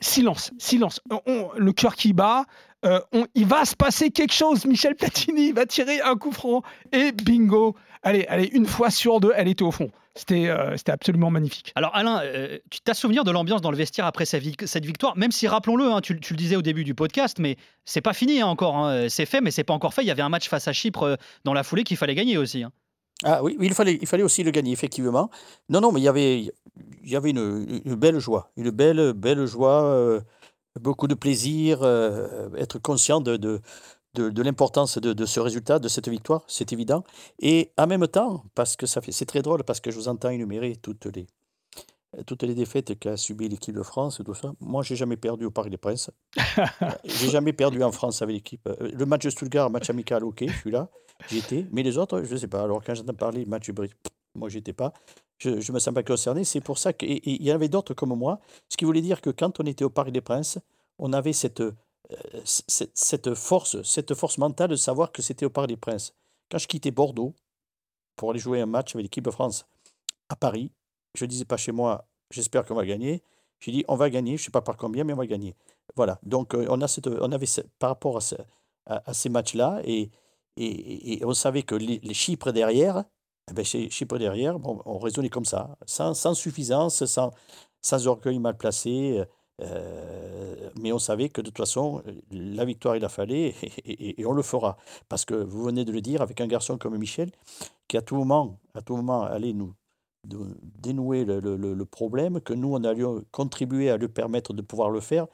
Silence, silence. le cœur qui bat. Euh, il va se passer quelque chose. Michel Platini va tirer un coup franc et bingo. Allez, allez, une fois sur deux, elle était au fond. C'était euh, absolument magnifique. Alors Alain, euh, tu t'as souvenir de l'ambiance dans le vestiaire après cette victoire, même si rappelons-le, hein, tu, le disais au début du podcast, mais c'est pas fini hein, encore. Hein. C'est fait, mais c'est pas encore fait. Il y avait un match face à Chypre dans la foulée qu'il fallait gagner aussi. Ah oui, il, fallait, il fallait aussi le gagner, effectivement. Non, non, mais il y avait, il y avait une, belle joie, une belle, belle joie, euh, beaucoup de plaisir, euh, être conscient de, de, de, l'importance de, de, ce résultat, de cette victoire, c'est évident. Et en même temps, parce que ça fait, c'est très drôle, parce que je vous entends énumérer toutes les, toutes les défaites qu'a subi l'équipe de France et tout ça. Moi, j'ai jamais perdu au Parc des Princes. j'ai jamais perdu en France avec l'équipe. Euh, le match de Stuttgart, match amical, ok, je suis là. J'y étais. Mais les autres, je ne sais pas. Alors, quand j'entends parler match Brésil, moi, j'y étais pas. Je ne me sens pas concerné. C'est pour ça qu'il y en avait d'autres comme moi. Ce qui voulait dire que quand on était au Parc des Princes, on avait cette, euh, cette, cette, force, cette force mentale de savoir que c'était au Parc des Princes. Quand je quittais Bordeaux pour aller jouer un match avec l'équipe de France à Paris, je ne disais pas chez moi, j'espère qu'on va gagner. J'ai dit, on va gagner, je ne sais pas par combien, mais on va gagner. Voilà. Donc, euh, on, a cette, on avait par rapport à, ces matchs-là, et, et, on savait que les, Chypres derrière, eh Chypre derrière, bon, on raisonnait comme ça, sans, suffisance, sans, sans orgueil mal placé. Euh, mais on savait que de toute façon, la victoire, il a fallu et, et, on le fera. Parce que vous venez de le dire, avec un garçon comme Michel, qui à tout moment, à tout moment allait nous dénouer le, le, problème, que nous, on allions contribuer à lui permettre de pouvoir le faire.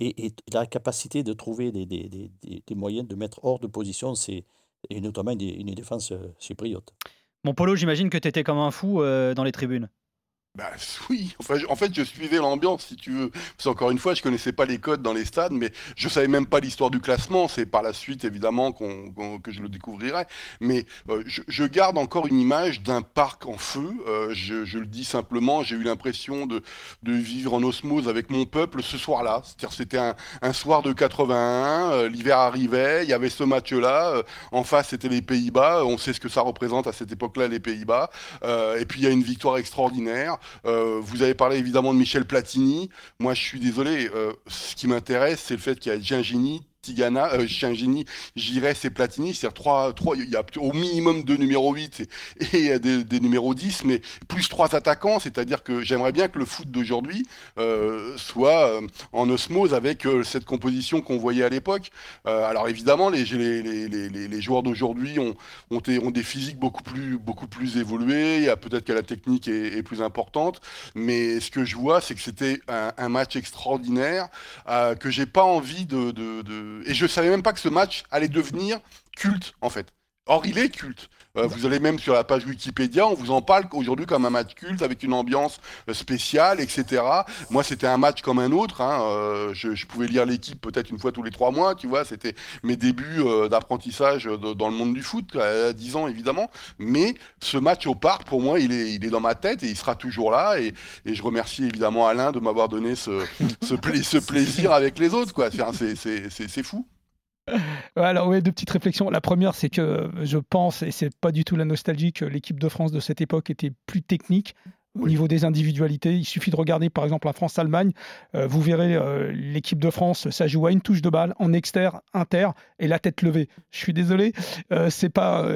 Et, et la capacité de trouver des, des, des, des moyens de mettre hors de position ces, et notamment une, défense euh, chypriote. Mon Polo, j'imagine que tu étais comme un fou euh, dans les tribunes. Bah oui, en fait je suivais l'ambiance si tu veux. Parce encore une fois, je connaissais pas les codes dans les stades, mais je savais même pas l'histoire du classement. C'est par la suite évidemment que je le découvrirai. Mais euh, je, garde encore une image d'un parc en feu. Euh, je, le dis simplement, j'ai eu l'impression de, vivre en osmose avec mon peuple ce soir-là. C'était un, un, soir de 81, euh, l'hiver arrivait, il y avait ce match-là. en face c'était les Pays-Bas. On sait ce que ça représente à cette époque-là les Pays-Bas. et puis il y a une victoire extraordinaire. Euh, vous avez parlé évidemment de Michel Platini. Moi, je suis désolé. Euh, ce qui m'intéresse, c'est le fait qu'il y a Gingini Tigana, euh, Chingini, Giresse et Platini. C'est-à-dire trois, trois, il y a au minimum deux numéros 8 et, et des, des, numéros 10, mais plus trois attaquants. C'est-à-dire que j'aimerais bien que le foot d'aujourd'hui euh, soit euh, en osmose avec euh, cette composition qu'on voyait à l'époque. Euh, alors évidemment, les, les, les, les joueurs d'aujourd'hui ont, ont, des physiques beaucoup plus, beaucoup plus a peut-être que la technique est, plus importante, mais ce que je vois, c'est que c'était un, un, match extraordinaire euh, que j'ai pas envie de, de, de et je savais même pas que ce match allait devenir culte en fait. Or, il est culte. Euh, vous allez même sur la page Wikipédia, on vous en parle aujourd'hui comme un match culte avec une ambiance euh, spéciale, etc. Moi, c'était un match comme un autre. Hein. Euh, je, pouvais lire l'équipe peut-être une fois tous les trois mois, tu vois. C'était mes débuts d'apprentissage dans le monde du foot, à 10 ans évidemment. Mais ce match au parc, pour moi, il est, dans ma tête et il sera toujours là. Et, je remercie évidemment Alain de m'avoir donné ce, ce, pla ce, plaisir avec les autres. C'est fou. Alors oui, deux petites réflexions. La première, c'est que je pense, et c'est pas du tout la nostalgie, que l'équipe de France de cette époque était plus technique au oui. niveau des individualités. Il suffit de regarder par exemple la France-Allemagne. Euh, vous verrez euh, l'équipe de France, ça joue à une touche de balle en exter, inter et la tête levée. Je suis désolé, euh, c'est pas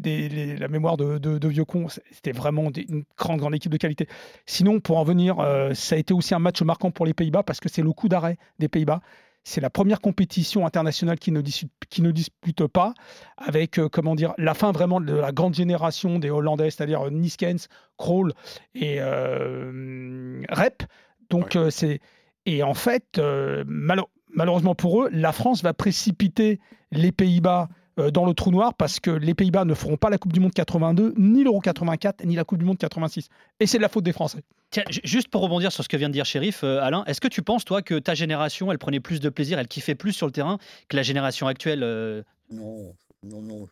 des, les, la mémoire de, de, de vieux cons. C'était vraiment des, une grande grande équipe de qualité. Sinon, pour en venir, ça a été aussi un match marquant pour les Pays-Bas parce que c'est le coup d'arrêt des Pays-Bas c'est la première compétition internationale qui ne, dispute, qui ne dispute pas, avec euh, comment dire la fin vraiment de la grande génération des Hollandais, c'est-à-dire euh, Niskens, Kroll et euh, Rep. Donc ouais. c'est et en fait mal malheureusement pour eux, la France va précipiter les Pays-Bas dans le trou noir parce que les Pays-Bas ne feront pas la Coupe du Monde 82, ni l'Euro 84, ni la Coupe du Monde 86. Et c'est de la faute des Français. Tiens, juste pour rebondir sur ce que vient de dire Shérif, euh, Alain, est-ce que tu penses, toi, que ta génération, elle prenait plus de plaisir, elle kiffait plus sur le terrain que la génération actuelle euh... Non, non, non.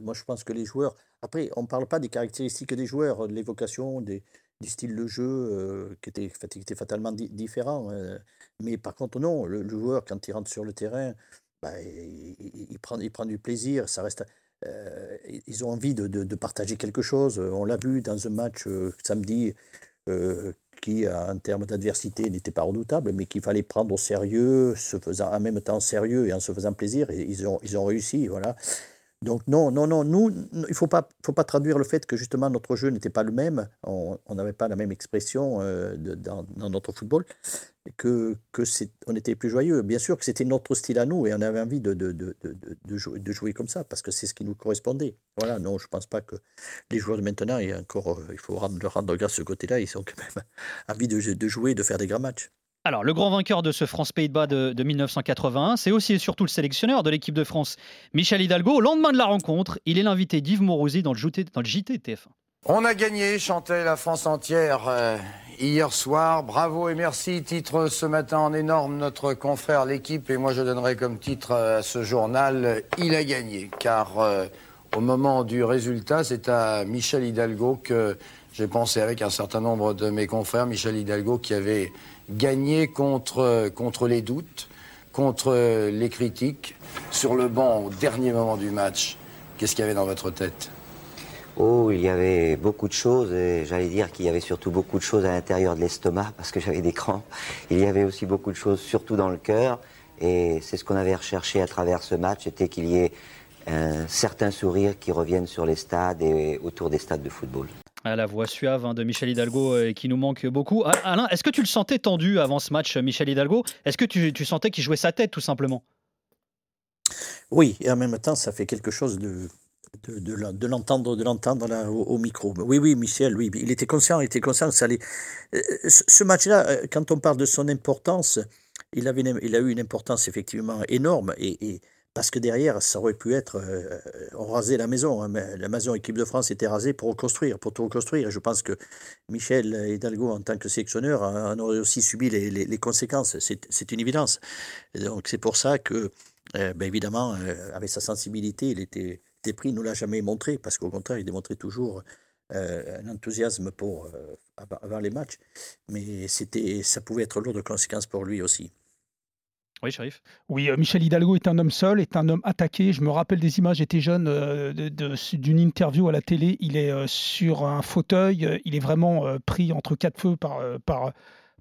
Moi, je pense que les joueurs. Après, on ne parle pas des caractéristiques des joueurs, de l'évocation, des, des styles de jeu euh, qui, étaient, qui, étaient, fatalement di différents. Euh, mais par contre, non, le, le, joueur, quand il rentre sur le terrain, bah, il, prend, du plaisir. Ça reste, euh, ils ont envie de, de, partager quelque chose. On l'a vu dans un match euh, samedi euh, qui, en termes d'adversité, n'était pas redoutable, mais qu'il fallait prendre au sérieux, se faisant en même temps sérieux et en se faisant plaisir. Et ils ont, ils ont réussi. Voilà. Donc non, non, non, nous, il ne faut pas, faut pas traduire le fait que justement notre jeu n'était pas le même, on n'avait pas la même expression euh, dans, dans, notre football, que, que on était plus joyeux. Bien sûr que c'était notre style à nous et on avait envie de, de, de, de jouer, de jouer comme ça parce que c'est ce qui nous correspondait. Voilà, non, je ne pense pas que les joueurs de maintenant, a encore, il faut rendre, rendre grâce ce côté-là, ils ont quand même envie de, de jouer, de faire des grands matchs. Alors, le grand vainqueur de ce France-Pays-de-Bas de, de, 1981, c'est aussi et surtout le sélectionneur de l'équipe de France, Michel Hidalgo. Au lendemain de la rencontre, il est l'invité d'Yves Morosi dans le, JT, dans le JT TF1. On a gagné, chantait la France entière euh, hier soir. Bravo et merci. Titre ce matin en énorme notre confrère l'équipe. Et moi, je donnerai comme titre à ce journal Il a gagné. Car euh, au moment du résultat, c'est à Michel Hidalgo que j'ai pensé avec un certain nombre de mes confrères. Michel Hidalgo qui avait gagné contre, les doutes, contre les critiques. Sur le banc, au dernier moment du match, qu'est-ce qu'il y avait dans votre tête? Oh, il y avait beaucoup de choses, j'allais dire qu'il y avait surtout beaucoup de choses à l'intérieur de l'estomac, parce que j'avais des crampes. Il y avait aussi beaucoup de choses, surtout dans le cœur, et c'est ce qu'on avait recherché à travers ce match, c'était qu'il y ait un certain sourire qui revienne sur les stades et autour des stades de football. À la voix suave hein, de Michel Hidalgo euh, qui nous manque beaucoup. Alain, est-ce que tu le sentais tendu avant ce match, Michel Hidalgo? Est-ce que tu, sentais qu'il jouait sa tête tout simplement? Oui, et en même temps, ça fait quelque chose de, de, l'entendre de l'entendre au, micro. Oui, oui, Michel, oui, il était conscient, il était conscient que ça allait. Euh, ce match-là, euh, quand on parle de son importance, il, avait il a eu une importance effectivement énorme et parce que derrière, ça aurait pu être, euh, on rasait la maison, hein, la maison équipe de France était rasée pour reconstruire, pour tout reconstruire. Et je pense que Michel Hidalgo, en tant que sélectionneur, en aurait aussi subi les, conséquences. C'est une évidence. Donc c'est pour ça que, euh, ben évidemment, euh, avec sa sensibilité, il était, était il ne l'a jamais montré, parce qu'au contraire, il démontrait toujours euh, un enthousiasme pour, euh, avant les matchs. Mais ça pouvait être lourd de conséquences pour lui aussi. Oui. Oui, euh, Michel Hidalgo est un homme seul, est un homme attaqué. Je me rappelle des images, j'étais jeune, euh, d'une interview à la télé. Il est euh, sur un fauteuil, il est vraiment pris entre quatre feux par,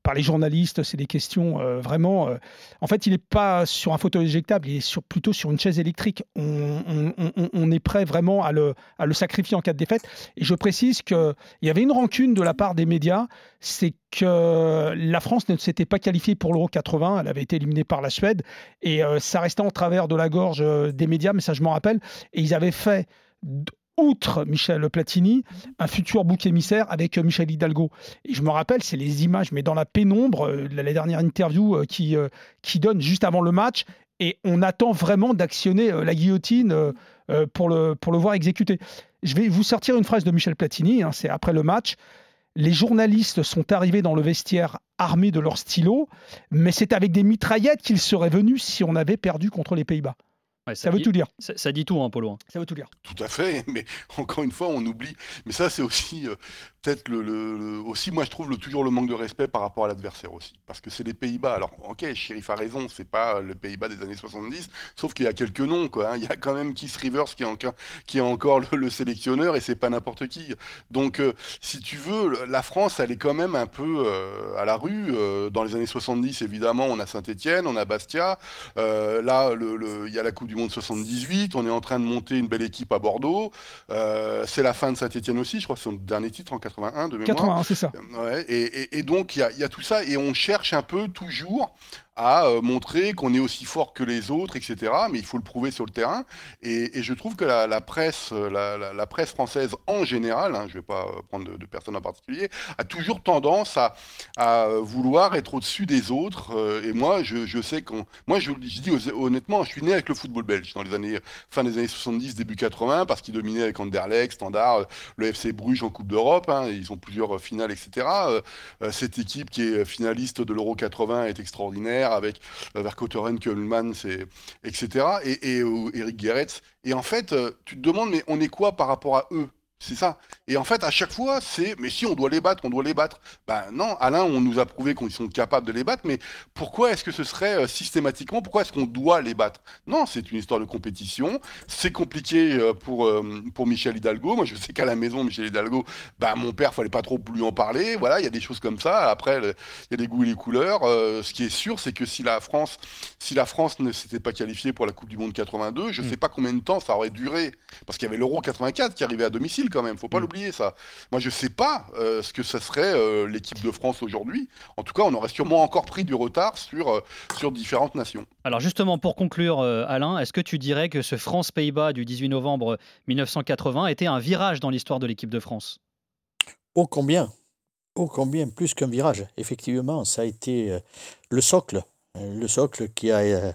par les journalistes. C'est des questions vraiment. en fait, il n'est pas sur un fauteuil éjectable, il est sur, plutôt sur une chaise électrique. On, est prêt vraiment à le, à le, sacrifier en cas de défaite. Et je précise qu'il y avait une rancune de la part des médias, c'est que la France ne s'était pas qualifiée pour l'Euro 80, elle avait été éliminée par la Suède, et ça restait en travers de la gorge des médias, mais ça je m'en rappelle. Et ils avaient fait outre Michel Platini, un futur bouc émissaire avec euh, Michel Hidalgo. Et je me rappelle, c'est les images, mais dans la pénombre, euh, la dernière interview euh, qui, qui donne juste avant le match, et on attend vraiment d'actionner la guillotine pour, le, pour le voir exécuter. Je vais vous sortir une phrase de Michel Platini, hein, c'est après le match. Les journalistes sont arrivés dans le vestiaire armés de leurs stylos, mais c'est avec des mitraillettes qu'ils seraient venus si on avait perdu contre les Pays-Bas ça, veut tout dire. Ça, dit tout, hein, Polo. Hein. Ça veut tout dire. Tout à fait, mais encore une fois, on oublie. Mais ça, c'est aussi euh, peut-être le, aussi, moi, je trouve le, toujours le manque de respect par rapport à l'adversaire aussi, parce que c'est les Pays-Bas. Alors, ok, Sheriff a raison, c'est pas le Pays-Bas des années 70, sauf qu'il y a quelques noms, quoi. Hein. Il y a quand même Keith Rivers qui est encore, qui est encore le, sélectionneur, et c'est pas n'importe qui. Donc, euh, si tu veux, la France, elle est quand même un peu euh, à la rue. dans les années 70, évidemment, on a Saint-Étienne, on a Bastia. là, il y a la Coupe du Monde 78. On est en train de monter une belle équipe à Bordeaux. Euh, c'est la fin de Saint-Etienne aussi. Je crois que c'est son dernier titre en 81 de mémoire. 81, c'est ça. et, et, donc, il y, y a, tout ça. Et on cherche un peu toujours à euh, montrer qu'on est aussi fort que les autres, etc. Mais il faut le prouver sur le terrain. Et, je trouve que la, presse, euh, la, presse française en général, hein, je ne vais pas euh, prendre de, personnes en particulier, a toujours tendance à, vouloir être au-dessus des autres. et moi, je, sais qu'on, moi, je, dis honnêtement, je suis né avec le football belge dans les années fin des années 70, début 80, parce qu'il dominait avec Anderlecht, Standard, le FC Bruges en Coupe d'Europe. Hein, ils ont plusieurs finales, etc. cette équipe qui est finaliste de l'Euro 80 est extraordinaire avec euh, Verkotteren, Kuhlmann, etc. Et, et Eric Gerets. Et en fait, euh, tu te demandes, mais on est quoi par rapport à eux? C'est ça. Et en fait, à chaque fois, c'est mais si on doit les battre, on doit les battre. Ben non, Alain, on nous a prouvé qu'ils sont capables de les battre, mais pourquoi est-ce que ce serait euh, systématiquement Pourquoi est-ce qu'on doit les battre? Non, c'est une histoire de compétition. C'est compliqué euh, pour, euh, pour Michel Hidalgo. Moi, je sais qu'à la maison, Michel Hidalgo, ben, mon père, fallait pas trop lui en parler. Voilà, il y a des choses comme ça. Après, il y a des goûts et des couleurs. ce qui est sûr, c'est que si la France, si la France ne s'était pas qualifiée pour la Coupe du Monde 82, je ne mm. sais pas combien de temps ça aurait duré, parce qu'il y avait l'Euro 84 qui arrivait à domicile quand même, faut pas mm. l'oublier ça. Moi je sais pas euh, ce que ça serait euh, l'équipe de France aujourd'hui. En tout cas, on aurait sûrement encore pris du retard sur, euh, sur différentes nations. Alors justement, pour conclure, Alain, est-ce que tu dirais que ce France-Pays-Bas du 18 novembre 1980 était un virage dans l'histoire de l'équipe de France? Oh combien Oh combien plus qu'un virage. Effectivement, ça a été le socle, le socle qui a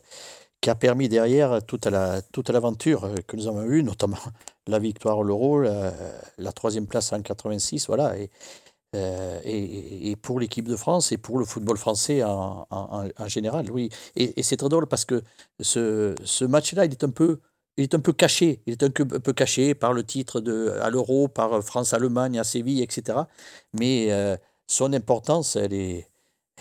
qui a permis derrière toute la toute l'aventure que nous avons eue, notamment la victoire à l'Euro, la, troisième place en 86, voilà. Euh, et, et, pour l'équipe de France et pour le football français en, en, général, oui. Et, c'est très drôle parce que ce, ce match-là, il est un peu il est un peu caché. Il est un peu, caché par le titre de, à l'Euro, par France-Allemagne à Séville, etc. Mais euh, son importance, elle est,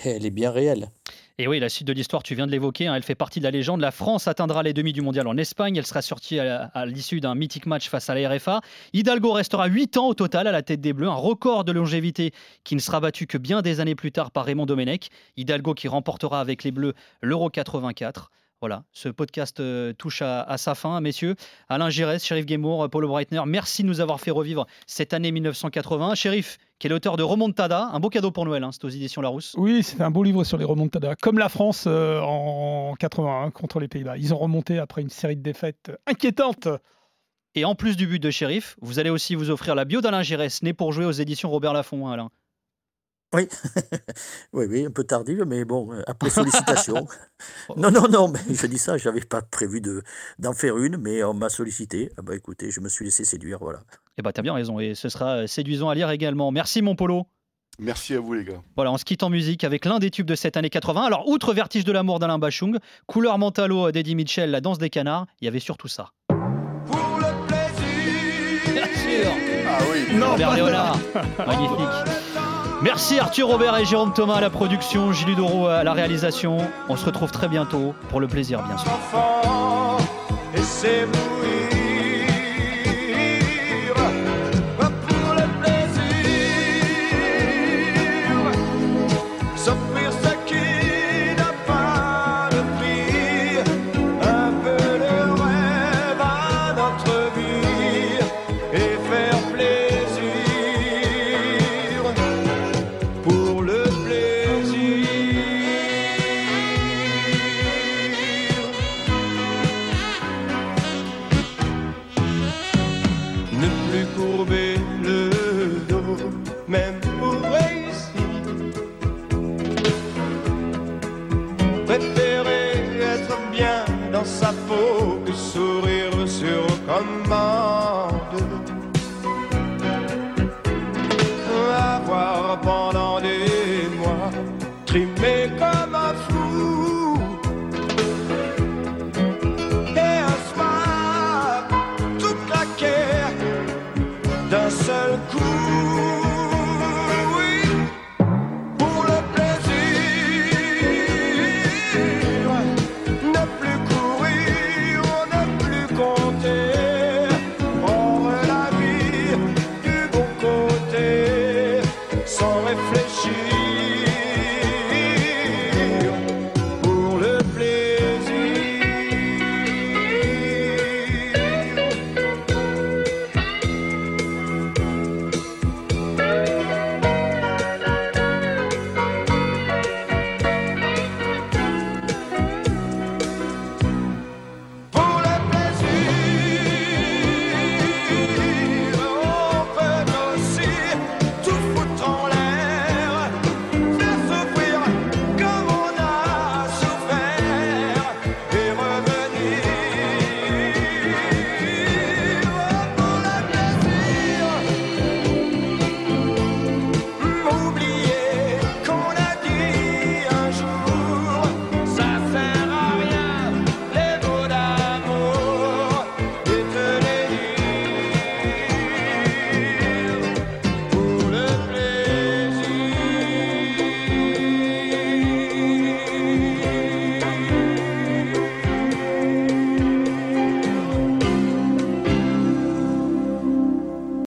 elle est bien réelle. Et oui, la suite de l'histoire, tu viens de l'évoquer, hein, elle fait partie de la légende. La France atteindra les demi du mondial en Espagne. Elle sera sortie à, l'issue d'un mythique match face à la RFA. Hidalgo restera 8 ans au total à la tête des Bleus, un record de longévité qui ne sera battu que bien des années plus tard par Raymond Domenech. Hidalgo qui remportera avec les Bleus l'Euro 84. Voilà, ce podcast euh, touche à, sa fin, messieurs. Alain Giresse, Sheriff Guémour, Paulo Breitner, merci de nous avoir fait revivre cette année 1980. Sheriff, qui est l'auteur de Remontada, un beau cadeau pour Noël, hein, c'est aux éditions Larousse. Oui, c'est un beau livre sur les Remontada, comme la France euh, en 81 contre les Pays-Bas. Ils ont remonté après une série de défaites inquiétantes. Et en plus du but de Sheriff, vous allez aussi vous offrir la bio d'Alain Giresse, né pour jouer aux éditions Robert Laffont, hein, Alain. Oui. oui, oui, un peu tardive, mais bon, euh, après sollicitation. non, non, non, mais je dis ça, je n'avais pas prévu de, d'en faire une, mais on m'a sollicité. Ah bah écoutez, je me suis laissé séduire, voilà. Eh bah t'as bien raison, et ce sera euh, séduisant à lire également. Merci mon Polo. Merci à vous les gars. Voilà, on se quitte en musique avec l'un des tubes de cette année 80. Alors, outre Vertige de l'amour d'Alain Bachung, Couleur Mentalo d'Eddie Mitchell, La danse des canards, il y avait surtout ça. Pour le plaisir Bien sûr Ah oui Non, Léonard Magnifique Merci Arthur Robert et Jérôme Thomas à la production, Gilles Doro à la réalisation. On se retrouve très bientôt pour le plaisir, bien sûr.